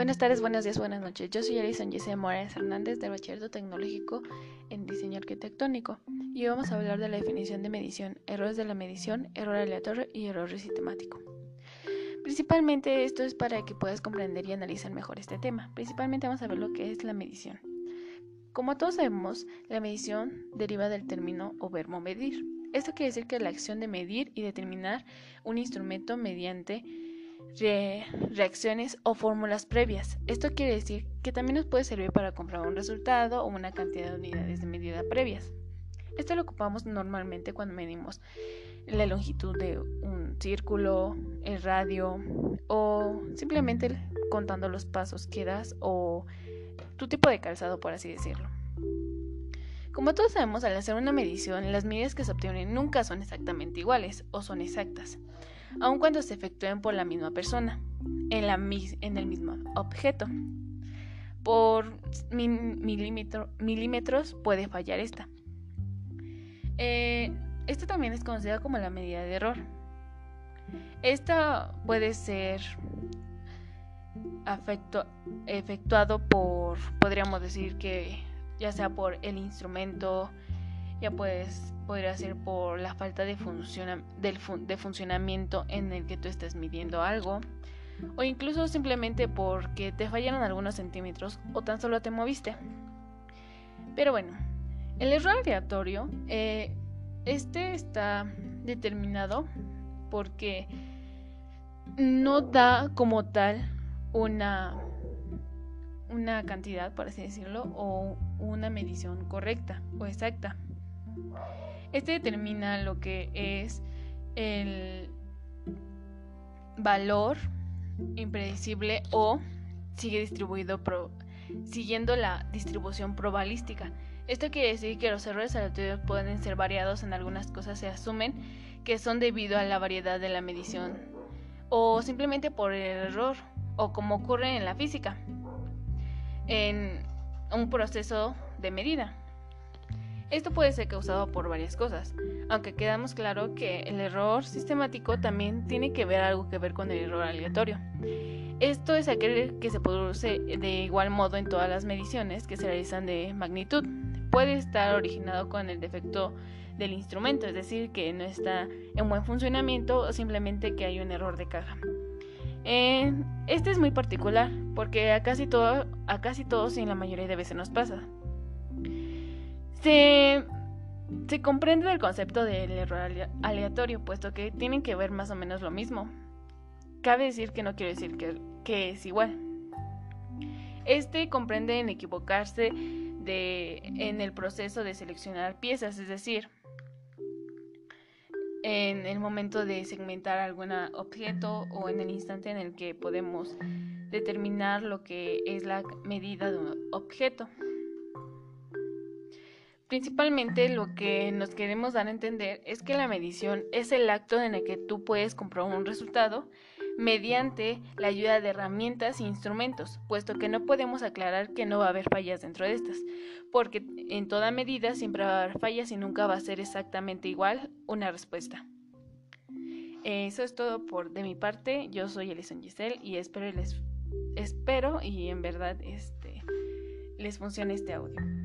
Buenas tardes, buenos días, buenas noches. Yo soy Alison Giselle Morales Hernández del Bachillerato Tecnológico en Diseño Arquitectónico y vamos a hablar de la definición de medición, errores de la medición, error aleatorio y error sistemático. Principalmente esto es para que puedas comprender y analizar mejor este tema. Principalmente vamos a ver lo que es la medición. Como todos sabemos, la medición deriva del término o verbo medir. Esto quiere decir que la acción de medir y determinar un instrumento mediante reacciones o fórmulas previas. Esto quiere decir que también nos puede servir para comprar un resultado o una cantidad de unidades de medida previas. Esto lo ocupamos normalmente cuando medimos la longitud de un círculo, el radio o simplemente contando los pasos que das o tu tipo de calzado, por así decirlo. Como todos sabemos, al hacer una medición, las medidas que se obtienen nunca son exactamente iguales o son exactas aun cuando se efectúen por la misma persona, en, la, en el mismo objeto. Por milímetros puede fallar esta. Eh, esto también es conocida como la medida de error. Esta puede ser efectuado por, podríamos decir que ya sea por el instrumento, ya puedes, podría ser por la falta de, del de funcionamiento en el que tú estés midiendo algo, o incluso simplemente porque te fallaron algunos centímetros o tan solo te moviste. Pero bueno, el error aleatorio, eh, este está determinado porque no da como tal una, una cantidad, por así decirlo, o una medición correcta o exacta. Este determina lo que es el valor impredecible o sigue distribuido siguiendo la distribución probabilística. Esto quiere decir que los errores aleatorios pueden ser variados, en algunas cosas se asumen que son debido a la variedad de la medición o simplemente por el error o como ocurre en la física, en un proceso de medida. Esto puede ser causado por varias cosas, aunque quedamos claro que el error sistemático también tiene que ver algo que ver con el error aleatorio. Esto es aquel que se produce de igual modo en todas las mediciones que se realizan de magnitud. Puede estar originado con el defecto del instrumento, es decir, que no está en buen funcionamiento o simplemente que hay un error de caja. este es muy particular porque a casi, a casi todos y en la mayoría de veces nos pasa. Se, comprende el concepto del error aleatorio, puesto que tienen que ver más o menos lo mismo. Cabe decir que no quiero decir que, es igual. Este comprende en equivocarse en el proceso de seleccionar piezas, es decir, en el momento de segmentar algún objeto o en el instante en el que podemos determinar lo que es la medida de un objeto. Principalmente lo que nos queremos dar a entender es que la medición es el acto en el que tú puedes comprobar un resultado mediante la ayuda de herramientas e instrumentos, puesto que no podemos aclarar que no va a haber fallas dentro de estas, porque en toda medida siempre va a haber fallas y nunca va a ser exactamente igual una respuesta. Eso es todo por de mi parte. Yo soy Elison Giselle y espero les espero y en verdad este les funcione este audio.